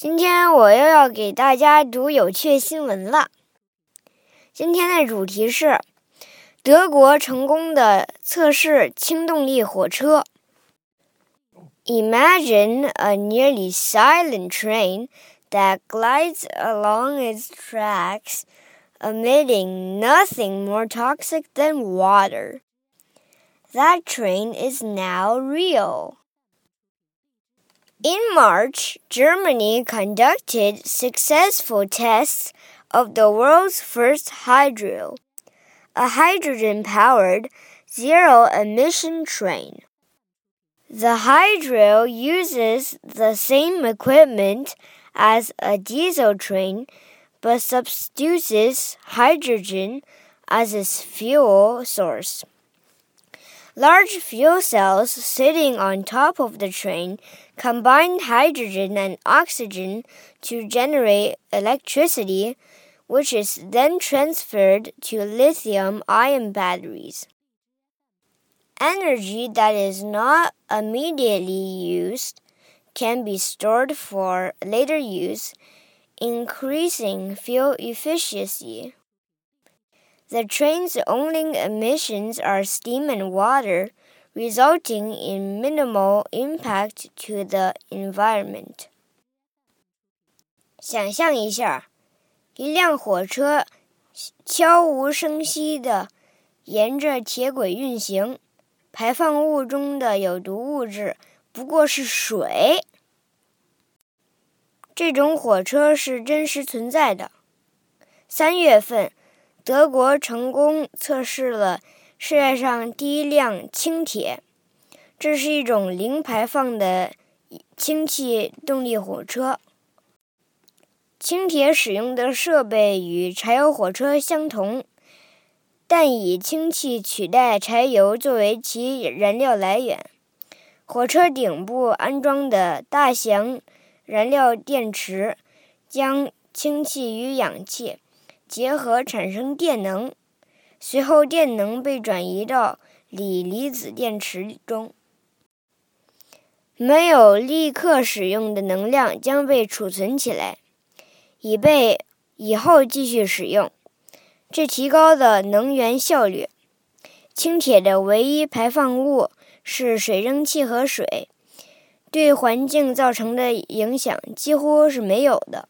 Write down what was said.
今天我又要给大家读有趣新闻了。今天的主题是德国成功的测试轻动力火车。Imagine a nearly silent train that glides along its tracks, emitting nothing more toxic than water. That train is now real. In March, Germany conducted successful tests of the world's first hydro, a hydrogen powered zero emission train. The hydro uses the same equipment as a diesel train but substitutes hydrogen as its fuel source. Large fuel cells sitting on top of the train combine hydrogen and oxygen to generate electricity, which is then transferred to lithium ion batteries. Energy that is not immediately used can be stored for later use, increasing fuel efficiency. The train's only emissions are steam and water, resulting in minimal impact to the environment. 想象一下，一辆火车悄无声息地沿着铁轨运行，排放物中的有毒物质不过是水。这种火车是真实存在的。三月份。德国成功测试了世界上第一辆轻铁，这是一种零排放的氢气动力火车。轻铁使用的设备与柴油火车相同，但以氢气取代柴油作为其燃料来源。火车顶部安装的大型燃料电池将氢气与氧气。结合产生电能，随后电能被转移到锂离子电池中。没有立刻使用的能量将被储存起来，以备以后继续使用。这提高了能源效率。轻铁的唯一排放物是水蒸气和水，对环境造成的影响几乎是没有的。